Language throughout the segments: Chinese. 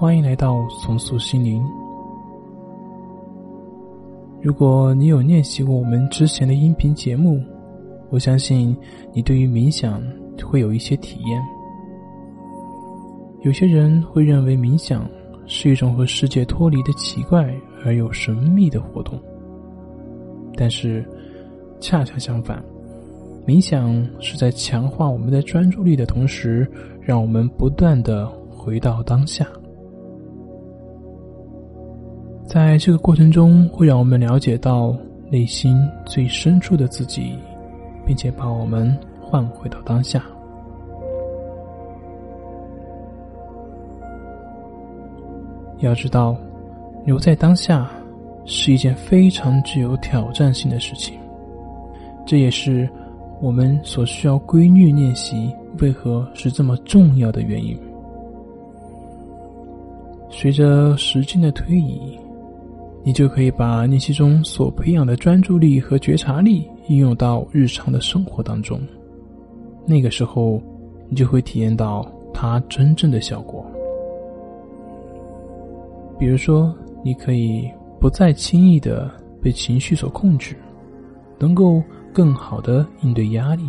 欢迎来到重塑心灵。如果你有练习过我们之前的音频节目，我相信你对于冥想会有一些体验。有些人会认为冥想是一种和世界脱离的奇怪而又神秘的活动，但是恰恰相反。冥想是在强化我们的专注力的同时，让我们不断的回到当下。在这个过程中，会让我们了解到内心最深处的自己，并且把我们换回到当下。要知道，留在当下是一件非常具有挑战性的事情，这也是。我们所需要规律练习，为何是这么重要的原因？随着时间的推移，你就可以把练习中所培养的专注力和觉察力应用到日常的生活当中。那个时候，你就会体验到它真正的效果。比如说，你可以不再轻易的被情绪所控制，能够。更好的应对压力，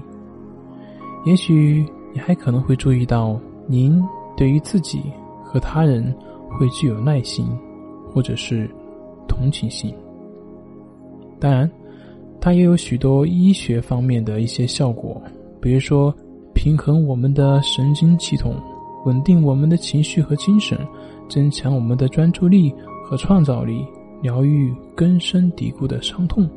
也许你还可能会注意到，您对于自己和他人会具有耐心，或者是同情心。当然，它也有许多医学方面的一些效果，比如说平衡我们的神经系统，稳定我们的情绪和精神，增强我们的专注力和创造力，疗愈根深蒂固的伤痛。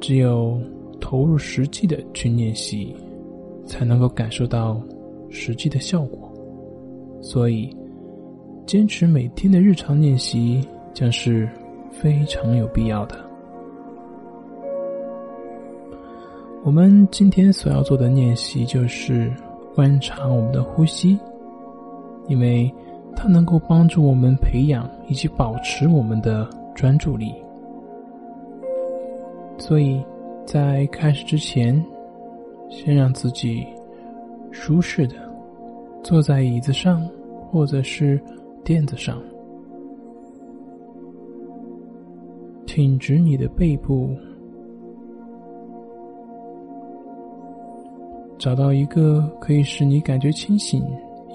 只有投入实际的去练习，才能够感受到实际的效果。所以，坚持每天的日常练习将是非常有必要的。我们今天所要做的练习就是观察我们的呼吸，因为它能够帮助我们培养以及保持我们的专注力。所以，在开始之前，先让自己舒适的坐在椅子上，或者是垫子上，挺直你的背部，找到一个可以使你感觉清醒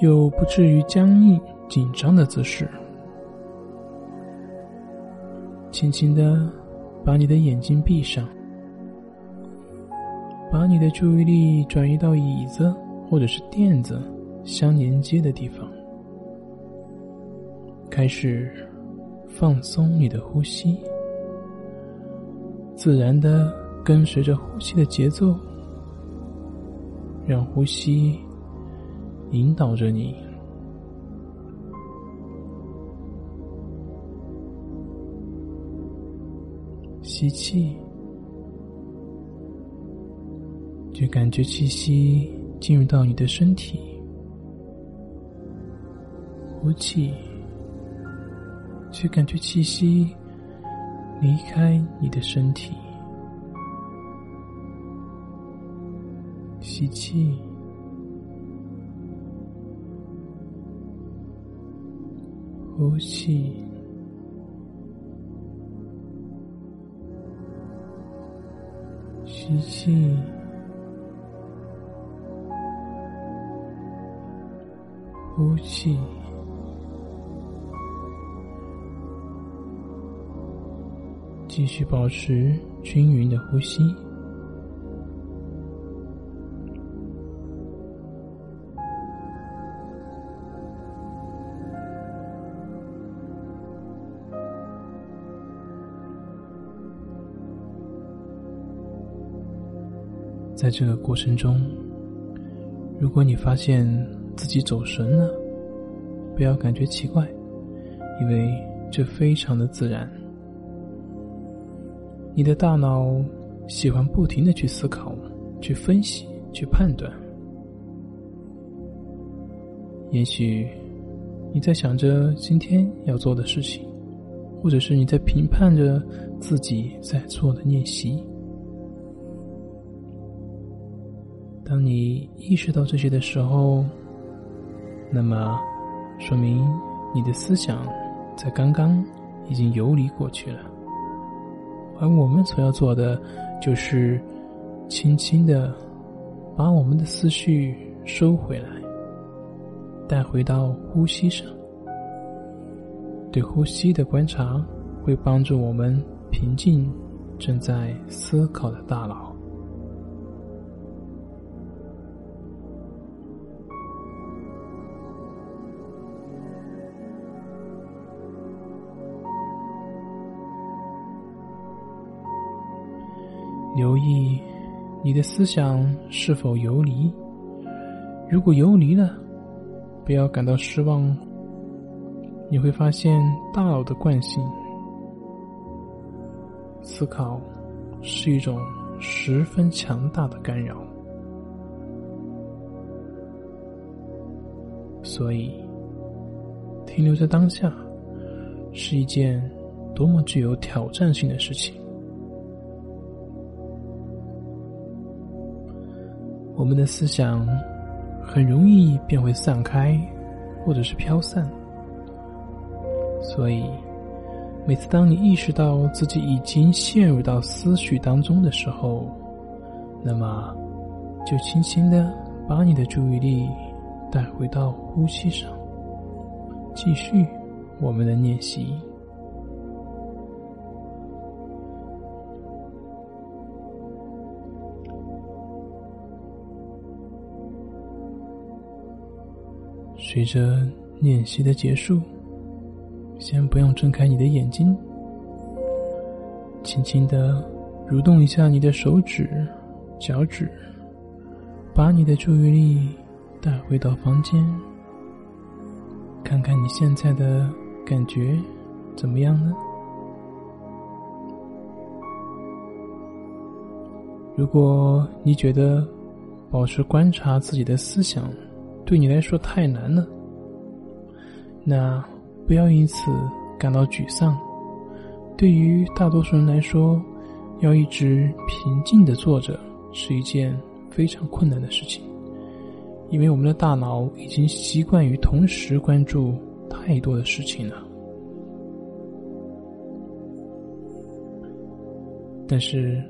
又不至于僵硬紧张的姿势，轻轻的。把你的眼睛闭上，把你的注意力转移到椅子或者是垫子相连接的地方，开始放松你的呼吸，自然的跟随着呼吸的节奏，让呼吸引导着你。吸气，就感觉气息进入到你的身体；呼气，去感觉气息离开你的身体。吸气，呼气。吸气，呼气，继续保持均匀的呼吸。在这个过程中，如果你发现自己走神了，不要感觉奇怪，因为这非常的自然。你的大脑喜欢不停的去思考、去分析、去判断。也许你在想着今天要做的事情，或者是你在评判着自己在做的练习。当你意识到这些的时候，那么说明你的思想在刚刚已经游离过去了。而我们所要做的，就是轻轻的把我们的思绪收回来，带回到呼吸上。对呼吸的观察，会帮助我们平静正在思考的大脑。留意你的思想是否游离，如果游离了，不要感到失望。你会发现大脑的惯性，思考是一种十分强大的干扰，所以停留在当下是一件多么具有挑战性的事情。我们的思想很容易便会散开，或者是飘散。所以，每次当你意识到自己已经陷入到思绪当中的时候，那么就轻轻的把你的注意力带回到呼吸上，继续我们的练习。随着练习的结束，先不用睁开你的眼睛，轻轻的蠕动一下你的手指、脚趾，把你的注意力带回到房间，看看你现在的感觉怎么样呢？如果你觉得保持观察自己的思想，对你来说太难了，那不要因此感到沮丧。对于大多数人来说，要一直平静的坐着是一件非常困难的事情，因为我们的大脑已经习惯于同时关注太多的事情了。但是，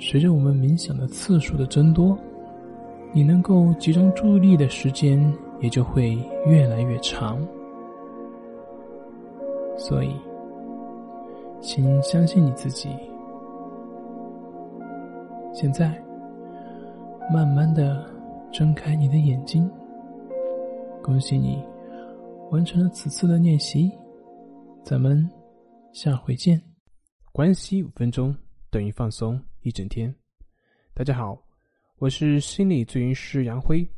随着我们冥想的次数的增多，你能够集中注意力的时间也就会越来越长，所以，请相信你自己。现在，慢慢的睁开你的眼睛。恭喜你，完成了此次的练习。咱们下回见。关系五分钟等于放松一整天。大家好。我是心理咨询师杨辉，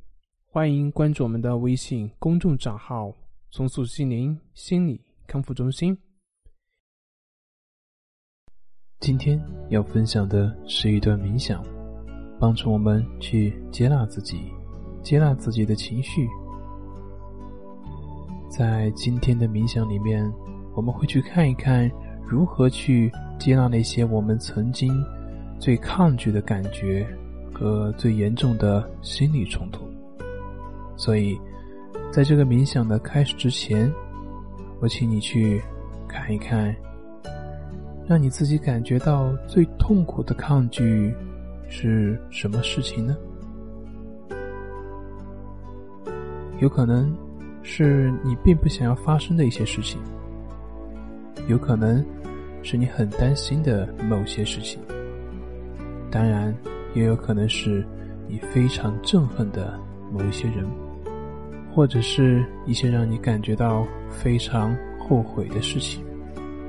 欢迎关注我们的微信公众账号“重塑心灵心理康复中心”。今天要分享的是一段冥想，帮助我们去接纳自己，接纳自己的情绪。在今天的冥想里面，我们会去看一看如何去接纳那些我们曾经最抗拒的感觉。和最严重的心理冲突，所以，在这个冥想的开始之前，我请你去看一看，让你自己感觉到最痛苦的抗拒是什么事情呢？有可能是你并不想要发生的一些事情，有可能是你很担心的某些事情，当然。也有可能是你非常憎恨的某一些人，或者是一些让你感觉到非常后悔的事情。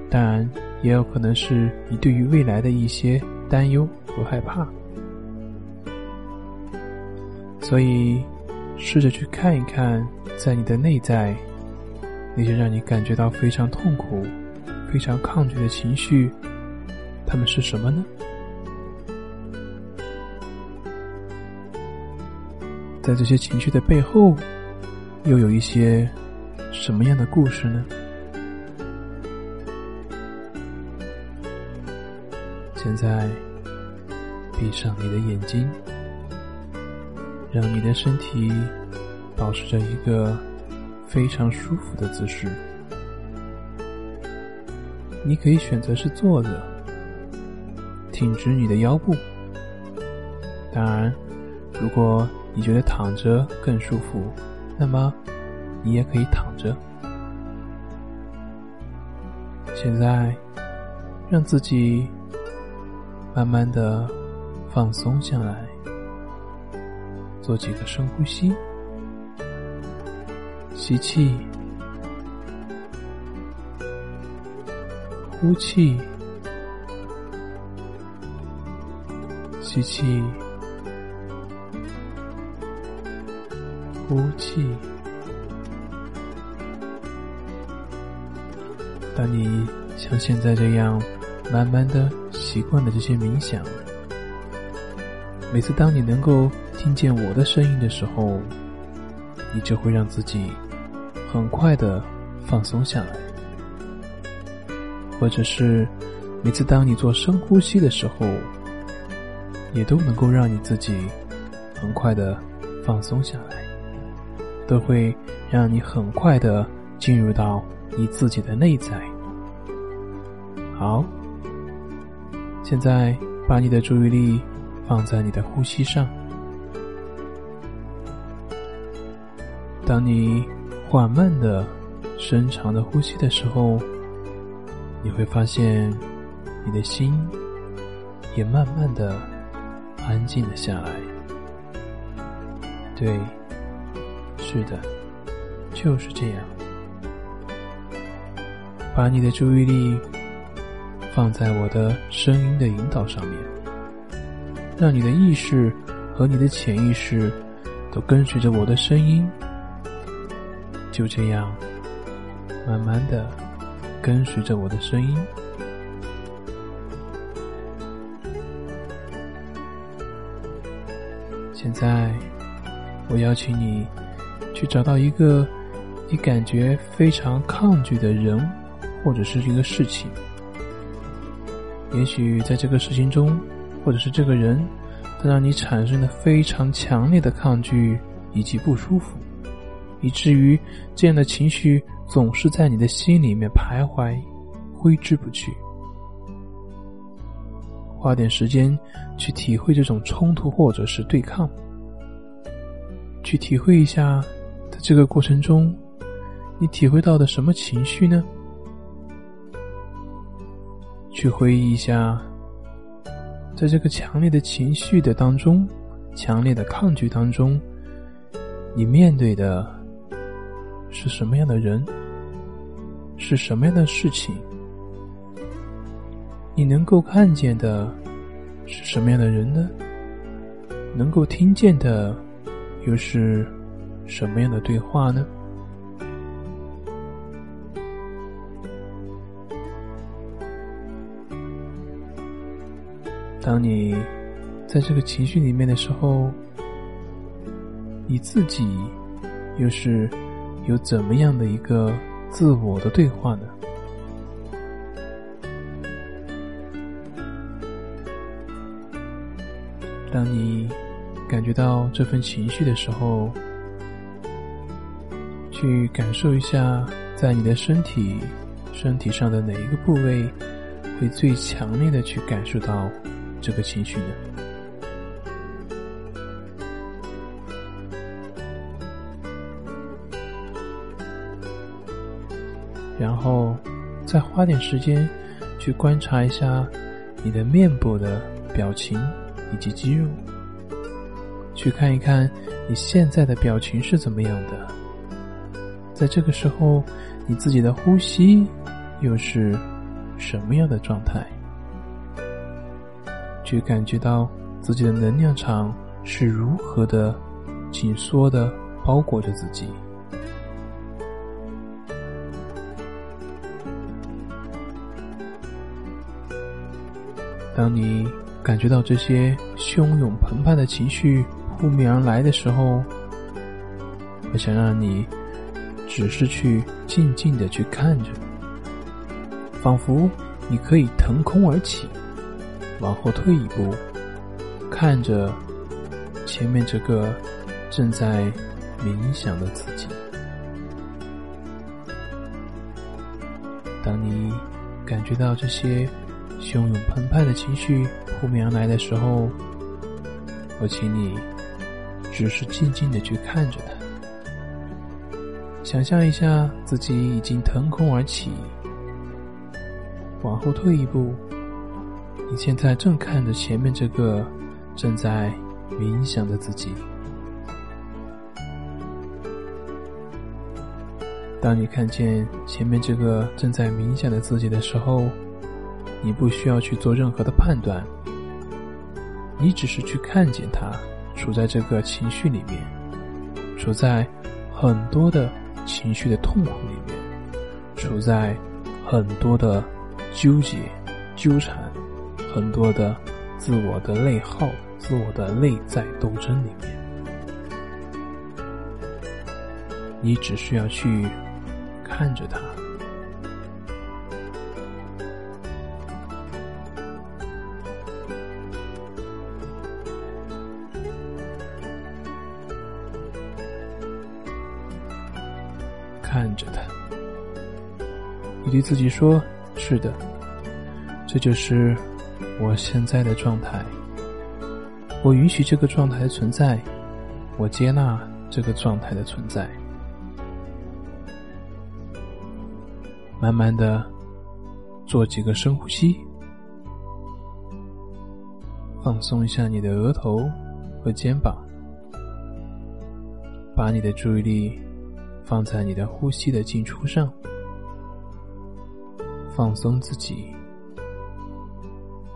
当然，也有可能是你对于未来的一些担忧和害怕。所以，试着去看一看，在你的内在，那些让你感觉到非常痛苦、非常抗拒的情绪，他们是什么呢？在这些情绪的背后，又有一些什么样的故事呢？现在，闭上你的眼睛，让你的身体保持着一个非常舒服的姿势。你可以选择是坐着，挺直你的腰部。当然，如果你觉得躺着更舒服，那么你也可以躺着。现在，让自己慢慢的放松下来，做几个深呼吸，吸气。呼气，吸气，呼气。当你像现在这样慢慢的习惯了这些冥想，每次当你能够听见我的声音的时候，你就会让自己很快的放松下来。或者是每次当你做深呼吸的时候，也都能够让你自己很快的放松下来，都会让你很快的进入到你自己的内在。好，现在把你的注意力放在你的呼吸上，当你缓慢的、深长的呼吸的时候。你会发现，你的心也慢慢的安静了下来。对，是的，就是这样。把你的注意力放在我的声音的引导上面，让你的意识和你的潜意识都跟随着我的声音，就这样，慢慢的。跟随着我的声音，现在我邀请你去找到一个你感觉非常抗拒的人，或者是一个事情。也许在这个事情中，或者是这个人，他让你产生了非常强烈的抗拒以及不舒服，以至于这样的情绪。总是在你的心里面徘徊，挥之不去。花点时间去体会这种冲突或者是对抗，去体会一下，这个过程中，你体会到的什么情绪呢？去回忆一下，在这个强烈的情绪的当中，强烈的抗拒当中，你面对的是什么样的人？是什么样的事情？你能够看见的是什么样的人呢？能够听见的又是什么样的对话呢？当你在这个情绪里面的时候，你自己又是有怎么样的一个？自我的对话呢？当你感觉到这份情绪的时候，去感受一下，在你的身体、身体上的哪一个部位会最强烈的去感受到这个情绪呢？然后，再花点时间去观察一下你的面部的表情以及肌肉，去看一看你现在的表情是怎么样的。在这个时候，你自己的呼吸又是什么样的状态？去感觉到自己的能量场是如何的紧缩的包裹着自己。当你感觉到这些汹涌澎湃的情绪扑面而来的时候，我想让你只是去静静的去看着仿佛你可以腾空而起往后退一步看着前面这个正在冥想的自己。当你感觉到这些汹涌澎湃的情绪扑面而来的时候我请你只是静静的去看着它想象一下自己已经腾空而起，往后退一步，你现在正看着前面这个正在冥想的自己。当你看见前面这个正在冥想的自己的时候，你不需要去做任何的判断，你只是去看见他处在这个情绪里面，处在很多的情绪的痛苦里面，处在很多的纠结、纠缠、很多的自我的内耗、自我的内在斗争里面，你只需要去。看着他，对自己说：“是的，这就是我现在的状态。我允许这个状态的存在，我接纳这个状态的存在。”慢慢的做几个深呼吸，放松一下你的额头和肩膀，把你的注意力放在你的呼吸的进出上，放松自己，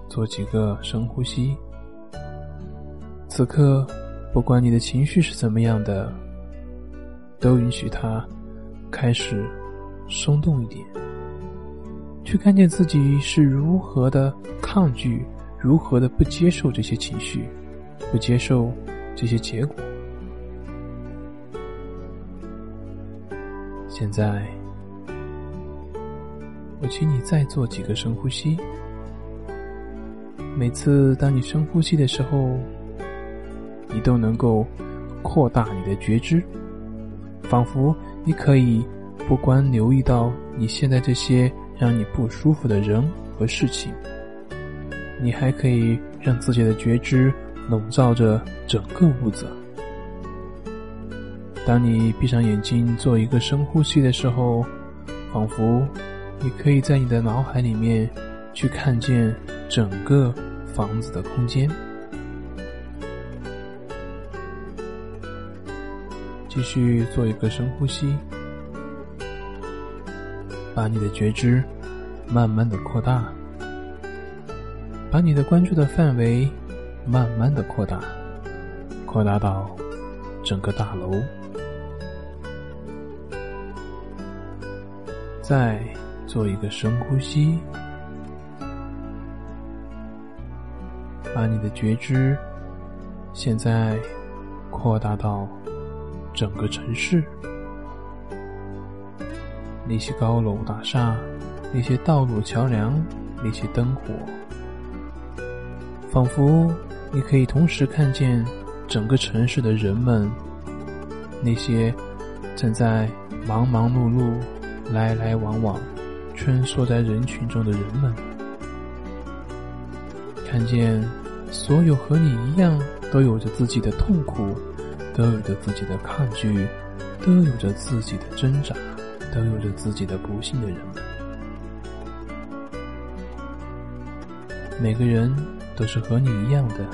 做几个深呼吸。此刻，不管你的情绪是怎么样的，都允许它开始。松动一点，去看见自己是如何的抗拒，如何的不接受这些情绪，不接受这些结果。现在，我请你再做几个深呼吸。每次当你深呼吸的时候，你都能够扩大你的觉知，仿佛你可以。不光留意到你现在这些让你不舒服的人和事情，你还可以让自己的觉知笼罩着整个屋子。当你闭上眼睛做一个深呼吸的时候，仿佛你可以在你的脑海里面去看见整个房子的空间。继续做一个深呼吸。把你的觉知慢慢的扩大，把你的关注的范围慢慢的扩大，扩大到整个大楼。在做一个深呼吸，把你的觉知现在扩大到整个城市。那些高楼大厦，那些道路桥梁，那些灯火，仿佛你可以同时看见整个城市的人们，那些正在忙忙碌碌、来来往往、穿梭在人群中的人们，看见所有和你一样都有着自己的痛苦，都有着自己的抗拒，都有着自己的挣扎。都有着自己的不幸的人们，每个人都是和你一样的，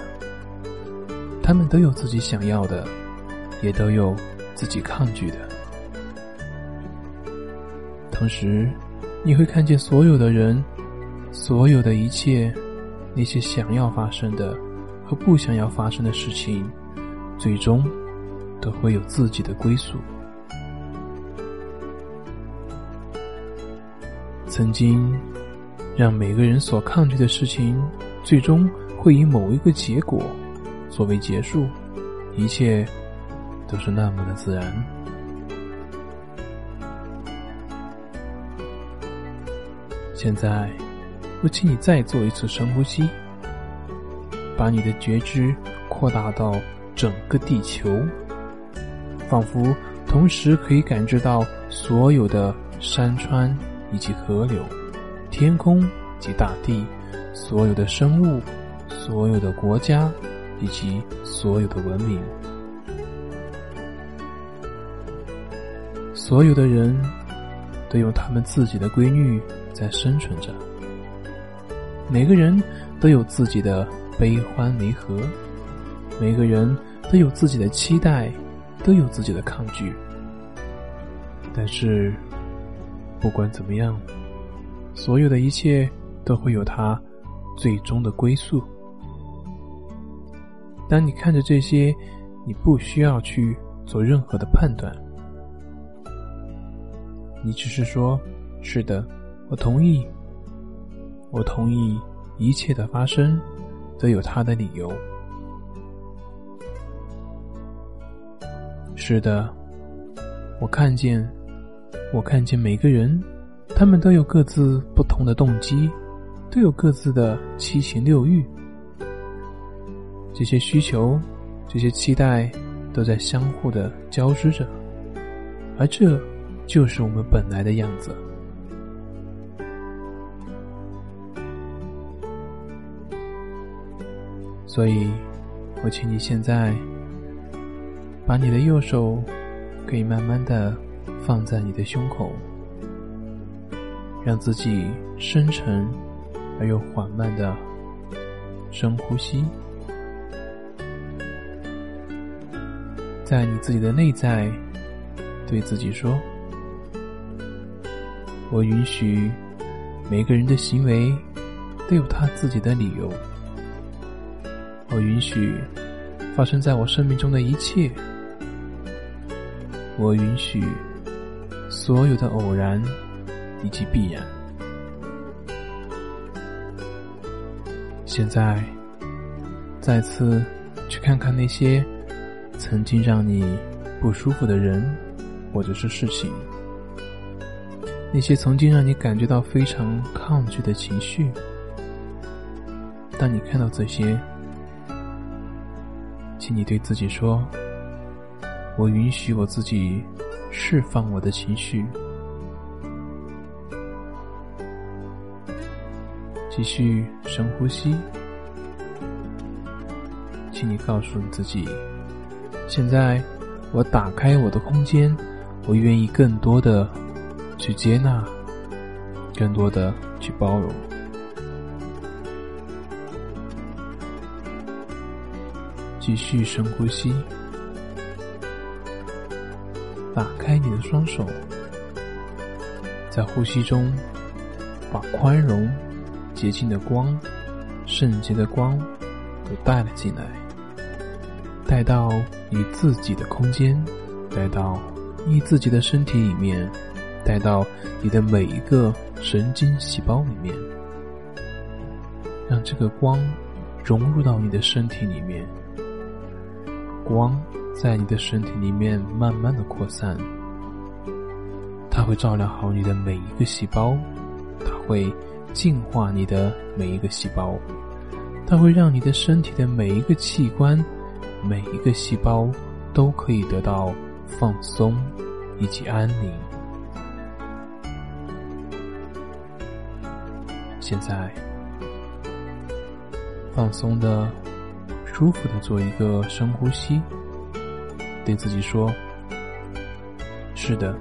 他们都有自己想要的，也都有自己抗拒的。同时，你会看见所有的人，所有的一切，那些想要发生的和不想要发生的事情，最终都会有自己的归宿。曾经，让每个人所抗拒的事情，最终会以某一个结果作为结束，一切都是那么的自然。现在，我请你再做一次深呼吸，把你的觉知扩大到整个地球，仿佛同时可以感知到所有的山川。以及河流、天空及大地，所有的生物，所有的国家，以及所有的文明，所有的人都用他们自己的规律在生存着。每个人都有自己的悲欢离合，每个人都有自己的期待，都有自己的抗拒。但是，不管怎么样，所有的一切都会有它最终的归宿。当你看着这些，你不需要去做任何的判断，你只是说：“是的，我同意，我同意一切的发生都有它的理由。”是的，我看见。我看见每个人，他们都有各自不同的动机，都有各自的七情六欲。这些需求，这些期待，都在相互的交织着，而这就是我们本来的样子。所以，我请你现在把你的右手，可以慢慢的。放在你的胸口，让自己深沉而又缓慢的深呼吸，在你自己的内在对自己说：“我允许每个人的行为都有他自己的理由，我允许发生在我生命中的一切，我允许。”所有的偶然以及必然。现在，再次去看看那些曾经让你不舒服的人或者是事情，那些曾经让你感觉到非常抗拒的情绪。当你看到这些，请你对自己说：“我允许我自己。”释放我的情绪，继续深呼吸。请你告诉你自己：现在我打开我的空间，我愿意更多的去接纳，更多的去包容。继续深呼吸。打开你的双手，在呼吸中把宽容、洁净的光、圣洁的光都带了进来，带到你自己的空间，带到你自己的身体里面，带到你的每一个神经细胞里面，让这个光融入到你的身体里面，光。在你的身体里面慢慢的扩散，它会照亮好你的每一个细胞，它会净化你的每一个细胞，它会让你的身体的每一个器官、每一个细胞都可以得到放松以及安宁。现在，放松的、舒服的做一个深呼吸。对自己说：“是的，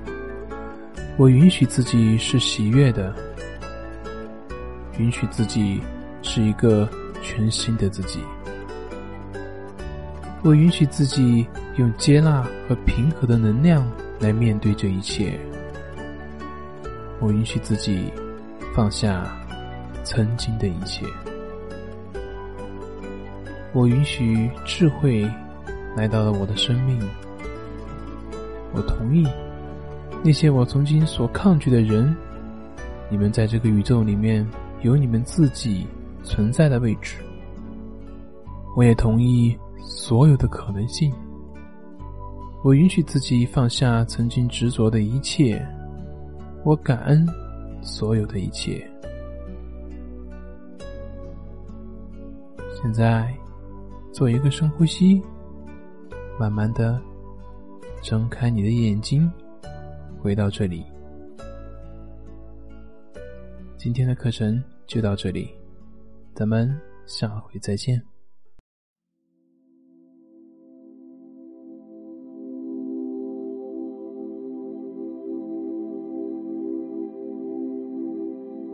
我允许自己是喜悦的，允许自己是一个全新的自己。我允许自己用接纳和平和的能量来面对这一切。我允许自己放下曾经的一切。我允许智慧。”来到了我的生命，我同意那些我曾经所抗拒的人，你们在这个宇宙里面有你们自己存在的位置。我也同意所有的可能性。我允许自己放下曾经执着的一切，我感恩所有的一切。现在做一个深呼吸。慢慢的睁开你的眼睛，回到这里。今天的课程就到这里，咱们下回再见。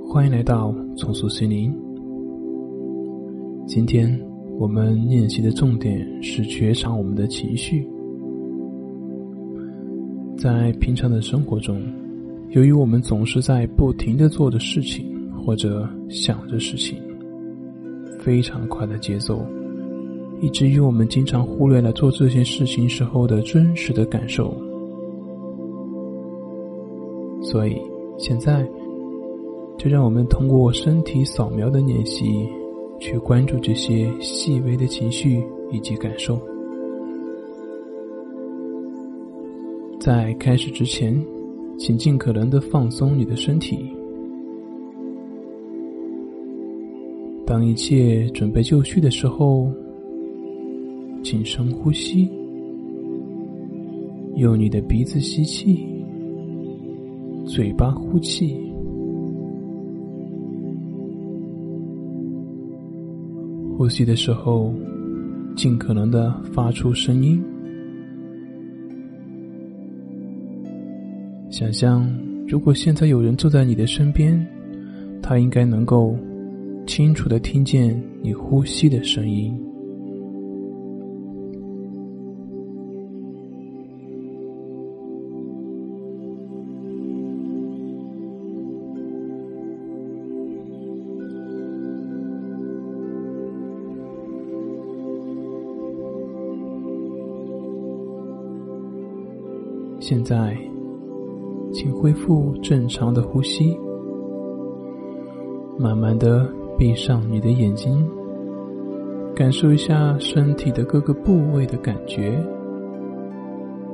欢迎来到重塑心灵。今天我们练习的重点是觉察我们的情绪。在平常的生活中，由于我们总是在不停的做着事情或者想着事情，非常快的节奏，以至于我们经常忽略了做这些事情时候的真实的感受。所以现在。就让我们通过身体扫描的练习，去关注这些细微的情绪以及感受。在开始之前，请尽可能的放松你的身体。当一切准备就绪的时候，请深呼吸，用你的鼻子吸气，嘴巴呼气。呼吸的时候，尽可能的发出声音。想象，如果现在有人坐在你的身边，他应该能够清楚的听见你呼吸的声音。现在，请恢复正常的呼吸，慢慢的闭上你的眼睛，感受一下身体的各个部位的感觉，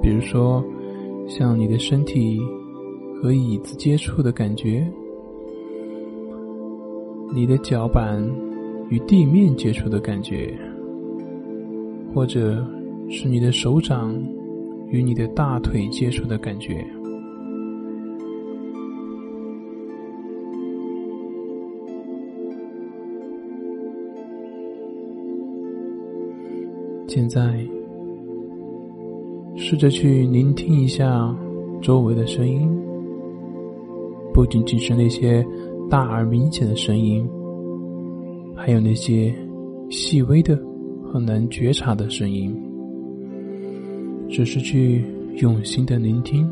比如说，像你的身体和椅子接触的感觉，你的脚板与地面接触的感觉，或者是你的手掌。与你的大腿接触的感觉。现在，试着去聆听一下周围的声音，不仅仅是那些大而明显的声音，还有那些细微的、很难觉察的声音。只是去用心的聆听，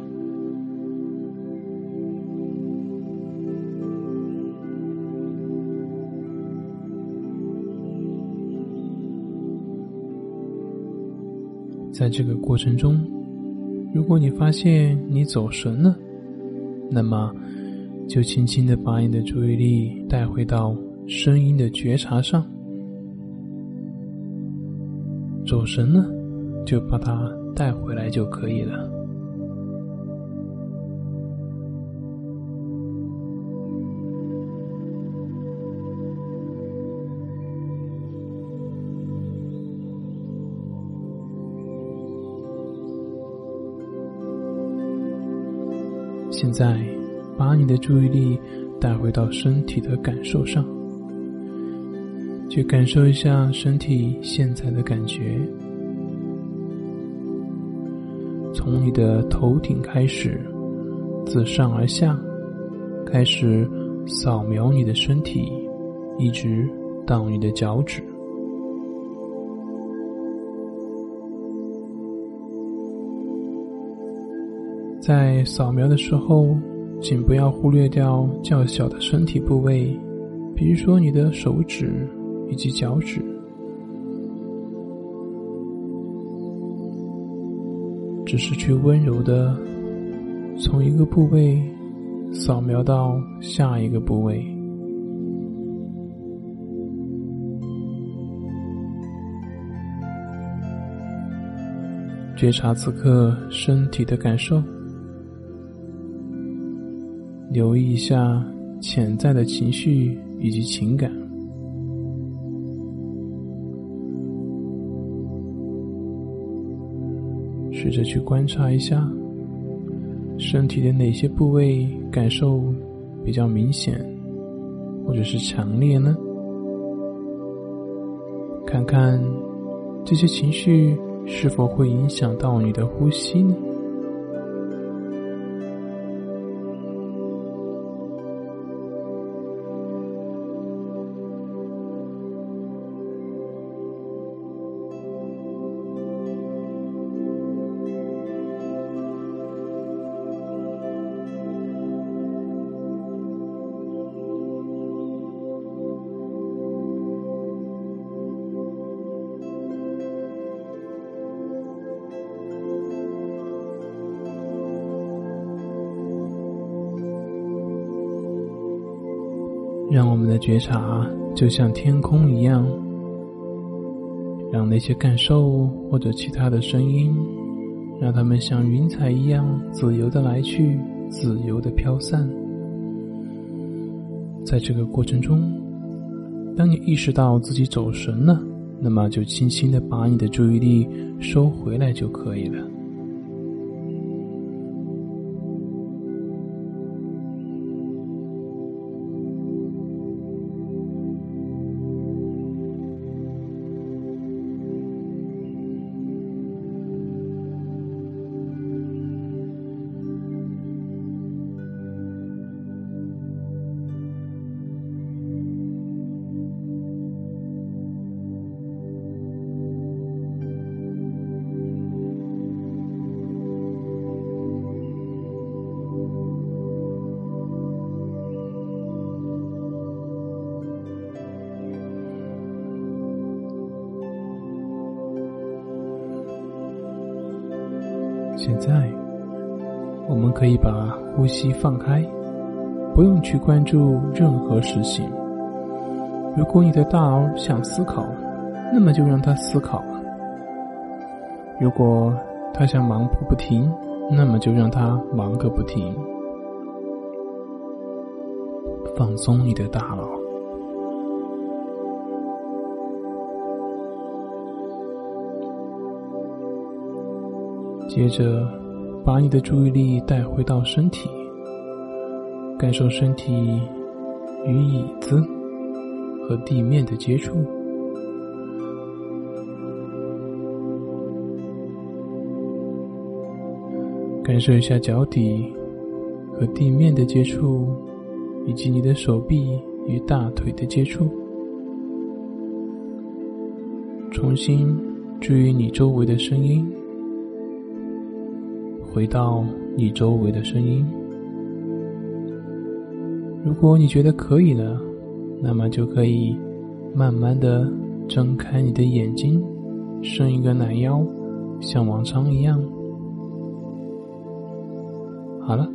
在这个过程中，如果你发现你走神了，那么就轻轻的把你的注意力带回到声音的觉察上。走神了，就把它。带回来就可以了。现在，把你的注意力带回到身体的感受上，去感受一下身体现在的感觉。从你的头顶开始，自上而下，开始扫描你的身体，一直到你的脚趾。在扫描的时候，请不要忽略掉较小的身体部位，比如说你的手指以及脚趾。只是去温柔的从一个部位扫描到下一个部位，觉察此刻身体的感受，留意一下潜在的情绪以及情感。试着去观察一下，身体的哪些部位感受比较明显，或者是强烈呢？看看这些情绪是否会影响到你的呼吸呢？让我们的觉察就像天空一样，让那些感受或者其他的声音，让它们像云彩一样自由的来去，自由的飘散。在这个过程中，当你意识到自己走神了，那么就轻轻的把你的注意力收回来就可以了。可以把呼吸放开，不用去关注任何事情。如果你的大脑想思考，那么就让它思考；如果它想忙个不停，那么就让它忙个不停。放松你的大脑。接着，把你的注意力带回到身体，感受身体与椅子和地面的接触，感受一下脚底和地面的接触，以及你的手臂与大腿的接触。重新注意你周围的声音。回到你周围的声音。如果你觉得可以了，那么就可以慢慢的睁开你的眼睛，伸一个懒腰，像往常一样。好了，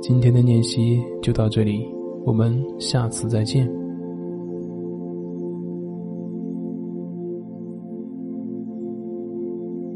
今天的练习就到这里，我们下次再见。